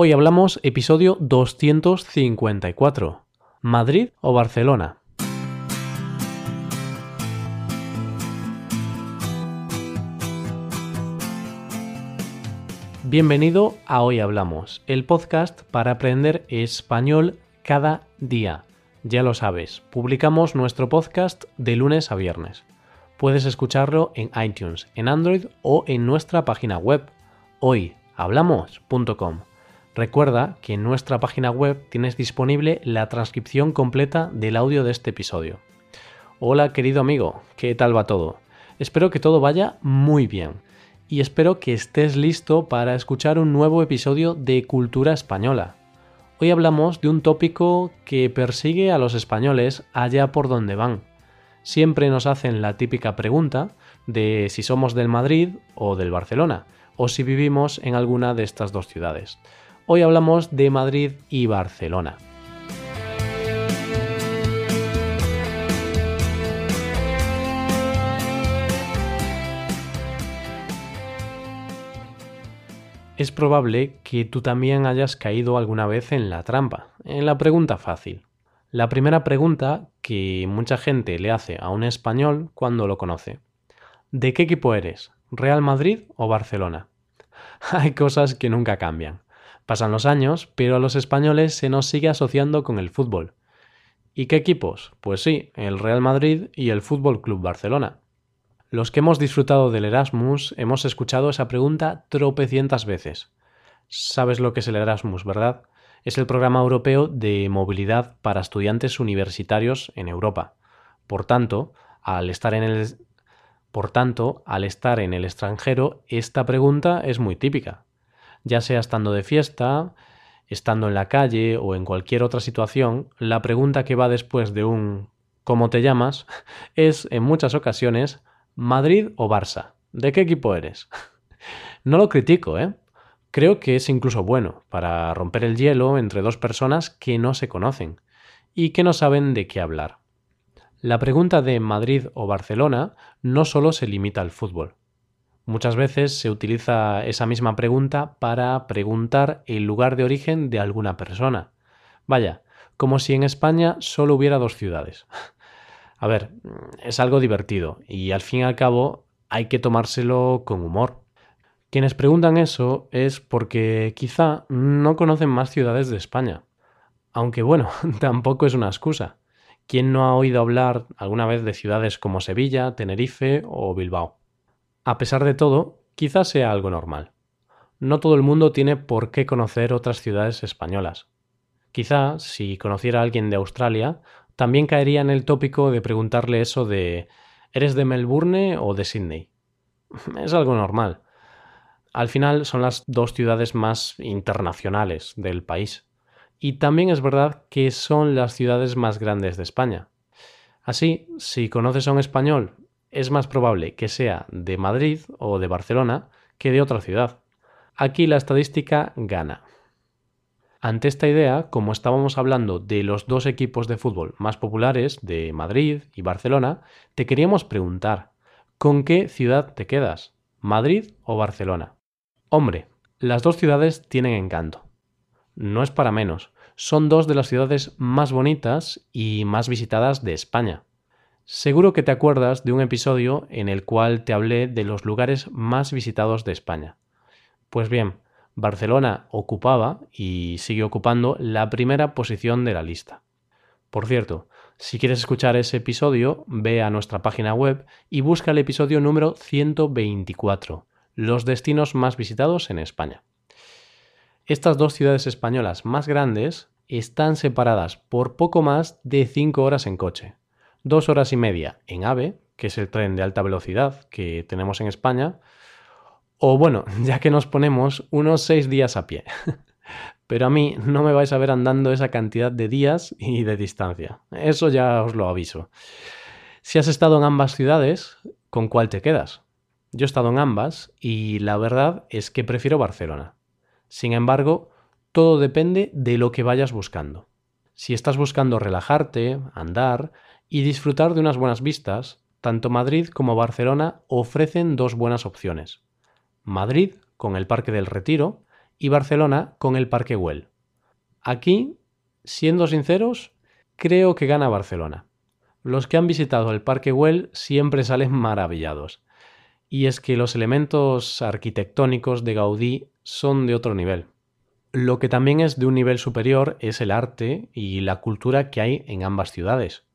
Hoy hablamos episodio 254. ¿Madrid o Barcelona? Bienvenido a Hoy Hablamos, el podcast para aprender español cada día. Ya lo sabes, publicamos nuestro podcast de lunes a viernes. Puedes escucharlo en iTunes, en Android o en nuestra página web hoyhablamos.com. Recuerda que en nuestra página web tienes disponible la transcripción completa del audio de este episodio. Hola querido amigo, ¿qué tal va todo? Espero que todo vaya muy bien y espero que estés listo para escuchar un nuevo episodio de Cultura Española. Hoy hablamos de un tópico que persigue a los españoles allá por donde van. Siempre nos hacen la típica pregunta de si somos del Madrid o del Barcelona, o si vivimos en alguna de estas dos ciudades. Hoy hablamos de Madrid y Barcelona. Es probable que tú también hayas caído alguna vez en la trampa, en la pregunta fácil. La primera pregunta que mucha gente le hace a un español cuando lo conoce. ¿De qué equipo eres? ¿Real Madrid o Barcelona? Hay cosas que nunca cambian. Pasan los años, pero a los españoles se nos sigue asociando con el fútbol. ¿Y qué equipos? Pues sí, el Real Madrid y el Fútbol Club Barcelona. Los que hemos disfrutado del Erasmus hemos escuchado esa pregunta tropecientas veces. ¿Sabes lo que es el Erasmus, verdad? Es el programa europeo de movilidad para estudiantes universitarios en Europa. Por tanto, al estar en el por tanto, al estar en el extranjero, esta pregunta es muy típica ya sea estando de fiesta, estando en la calle o en cualquier otra situación, la pregunta que va después de un ¿cómo te llamas? es en muchas ocasiones Madrid o Barça. ¿De qué equipo eres? no lo critico, ¿eh? Creo que es incluso bueno para romper el hielo entre dos personas que no se conocen y que no saben de qué hablar. La pregunta de Madrid o Barcelona no solo se limita al fútbol. Muchas veces se utiliza esa misma pregunta para preguntar el lugar de origen de alguna persona. Vaya, como si en España solo hubiera dos ciudades. A ver, es algo divertido y al fin y al cabo hay que tomárselo con humor. Quienes preguntan eso es porque quizá no conocen más ciudades de España. Aunque bueno, tampoco es una excusa. ¿Quién no ha oído hablar alguna vez de ciudades como Sevilla, Tenerife o Bilbao? A pesar de todo, quizás sea algo normal. No todo el mundo tiene por qué conocer otras ciudades españolas. Quizá, si conociera a alguien de Australia, también caería en el tópico de preguntarle eso de ¿eres de Melbourne o de Sydney? Es algo normal. Al final son las dos ciudades más internacionales del país. Y también es verdad que son las ciudades más grandes de España. Así, si conoces a un español es más probable que sea de Madrid o de Barcelona que de otra ciudad. Aquí la estadística gana. Ante esta idea, como estábamos hablando de los dos equipos de fútbol más populares, de Madrid y Barcelona, te queríamos preguntar, ¿con qué ciudad te quedas? ¿Madrid o Barcelona? Hombre, las dos ciudades tienen encanto. No es para menos, son dos de las ciudades más bonitas y más visitadas de España. Seguro que te acuerdas de un episodio en el cual te hablé de los lugares más visitados de España. Pues bien, Barcelona ocupaba y sigue ocupando la primera posición de la lista. Por cierto, si quieres escuchar ese episodio, ve a nuestra página web y busca el episodio número 124, los destinos más visitados en España. Estas dos ciudades españolas más grandes están separadas por poco más de 5 horas en coche dos horas y media en AVE, que es el tren de alta velocidad que tenemos en España, o bueno, ya que nos ponemos unos seis días a pie. Pero a mí no me vais a ver andando esa cantidad de días y de distancia. Eso ya os lo aviso. Si has estado en ambas ciudades, ¿con cuál te quedas? Yo he estado en ambas y la verdad es que prefiero Barcelona. Sin embargo, todo depende de lo que vayas buscando. Si estás buscando relajarte, andar, y disfrutar de unas buenas vistas, tanto Madrid como Barcelona ofrecen dos buenas opciones. Madrid, con el Parque del Retiro, y Barcelona con el Parque Güell. Aquí, siendo sinceros, creo que gana Barcelona. Los que han visitado el Parque Güell siempre salen maravillados. Y es que los elementos arquitectónicos de Gaudí son de otro nivel. Lo que también es de un nivel superior es el arte y la cultura que hay en ambas ciudades.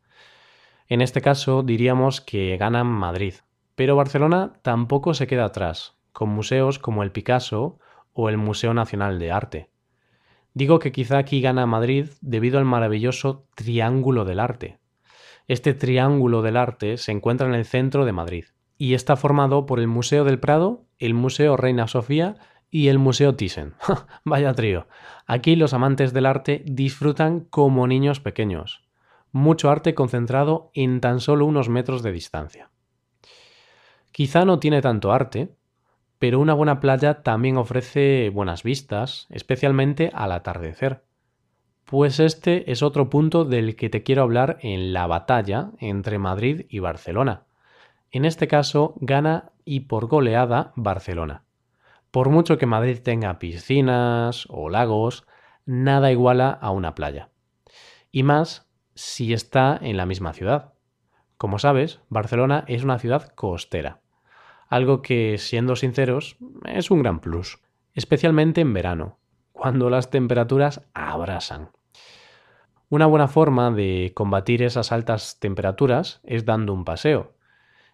En este caso diríamos que gana Madrid, pero Barcelona tampoco se queda atrás, con museos como el Picasso o el Museo Nacional de Arte. Digo que quizá aquí gana Madrid debido al maravilloso Triángulo del Arte. Este Triángulo del Arte se encuentra en el centro de Madrid y está formado por el Museo del Prado, el Museo Reina Sofía y el Museo Thyssen. Vaya trío. Aquí los amantes del arte disfrutan como niños pequeños. Mucho arte concentrado en tan solo unos metros de distancia. Quizá no tiene tanto arte, pero una buena playa también ofrece buenas vistas, especialmente al atardecer. Pues este es otro punto del que te quiero hablar en la batalla entre Madrid y Barcelona. En este caso gana y por goleada Barcelona. Por mucho que Madrid tenga piscinas o lagos, nada iguala a una playa. Y más si está en la misma ciudad. Como sabes, Barcelona es una ciudad costera algo que, siendo sinceros, es un gran plus, especialmente en verano, cuando las temperaturas abrasan. Una buena forma de combatir esas altas temperaturas es dando un paseo.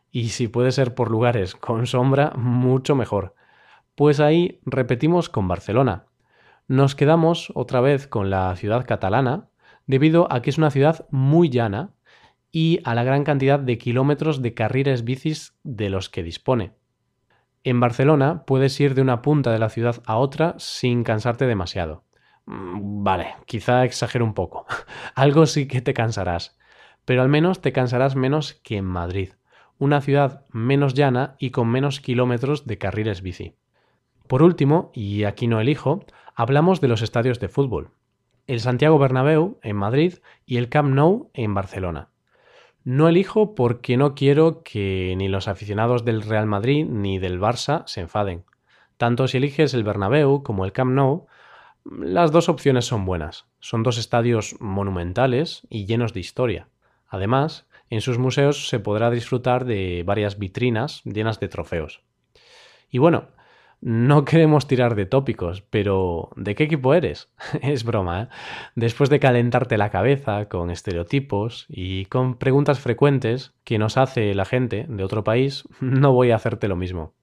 Y si puede ser por lugares con sombra, mucho mejor. Pues ahí repetimos con Barcelona. Nos quedamos otra vez con la ciudad catalana, debido a que es una ciudad muy llana y a la gran cantidad de kilómetros de carriles bicis de los que dispone. En Barcelona puedes ir de una punta de la ciudad a otra sin cansarte demasiado. Mm, vale, quizá exagero un poco. Algo sí que te cansarás, pero al menos te cansarás menos que en Madrid, una ciudad menos llana y con menos kilómetros de carriles bici. Por último, y aquí no elijo, hablamos de los estadios de fútbol. El Santiago Bernabéu en Madrid y el Camp Nou en Barcelona. No elijo porque no quiero que ni los aficionados del Real Madrid ni del Barça se enfaden. Tanto si eliges el Bernabéu como el Camp Nou, las dos opciones son buenas. Son dos estadios monumentales y llenos de historia. Además, en sus museos se podrá disfrutar de varias vitrinas llenas de trofeos. Y bueno, no queremos tirar de tópicos, pero ¿de qué equipo eres? es broma, ¿eh? Después de calentarte la cabeza con estereotipos y con preguntas frecuentes que nos hace la gente de otro país, no voy a hacerte lo mismo.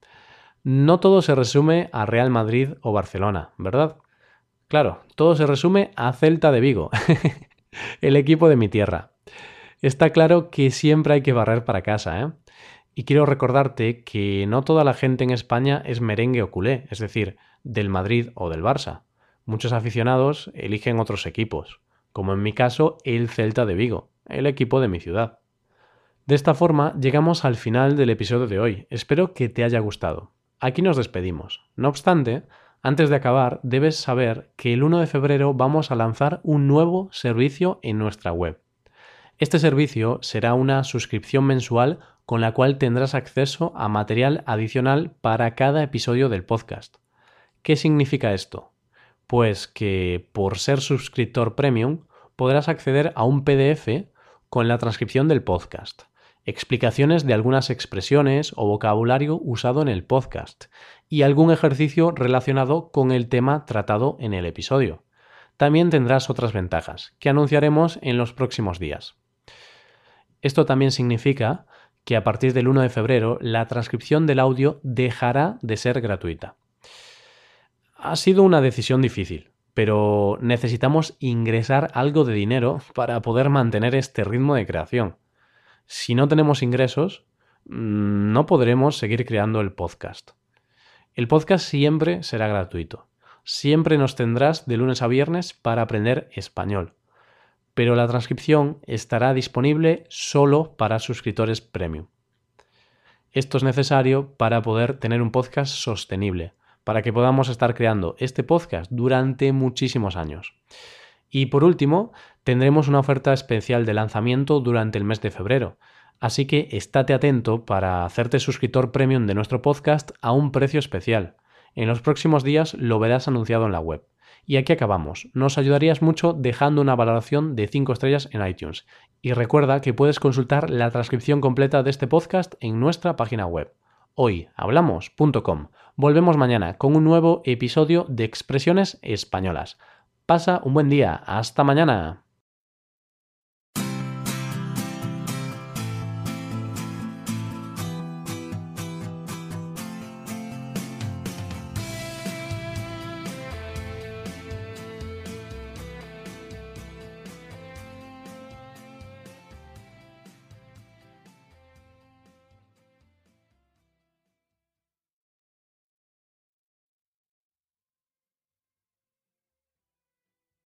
No todo se resume a Real Madrid o Barcelona, ¿verdad? Claro, todo se resume a Celta de Vigo, el equipo de mi tierra. Está claro que siempre hay que barrer para casa, ¿eh? Y quiero recordarte que no toda la gente en España es merengue o culé, es decir, del Madrid o del Barça. Muchos aficionados eligen otros equipos, como en mi caso el Celta de Vigo, el equipo de mi ciudad. De esta forma llegamos al final del episodio de hoy. Espero que te haya gustado. Aquí nos despedimos. No obstante, antes de acabar, debes saber que el 1 de febrero vamos a lanzar un nuevo servicio en nuestra web. Este servicio será una suscripción mensual con la cual tendrás acceso a material adicional para cada episodio del podcast. ¿Qué significa esto? Pues que por ser suscriptor premium podrás acceder a un PDF con la transcripción del podcast, explicaciones de algunas expresiones o vocabulario usado en el podcast y algún ejercicio relacionado con el tema tratado en el episodio. También tendrás otras ventajas que anunciaremos en los próximos días. Esto también significa que a partir del 1 de febrero la transcripción del audio dejará de ser gratuita. Ha sido una decisión difícil, pero necesitamos ingresar algo de dinero para poder mantener este ritmo de creación. Si no tenemos ingresos, mm, no podremos seguir creando el podcast. El podcast siempre será gratuito. Siempre nos tendrás de lunes a viernes para aprender español pero la transcripción estará disponible solo para suscriptores premium. Esto es necesario para poder tener un podcast sostenible, para que podamos estar creando este podcast durante muchísimos años. Y por último, tendremos una oferta especial de lanzamiento durante el mes de febrero, así que estate atento para hacerte suscriptor premium de nuestro podcast a un precio especial. En los próximos días lo verás anunciado en la web. Y aquí acabamos. Nos ayudarías mucho dejando una valoración de 5 estrellas en iTunes. Y recuerda que puedes consultar la transcripción completa de este podcast en nuestra página web hoyhablamos.com. Volvemos mañana con un nuevo episodio de Expresiones Españolas. Pasa un buen día. Hasta mañana.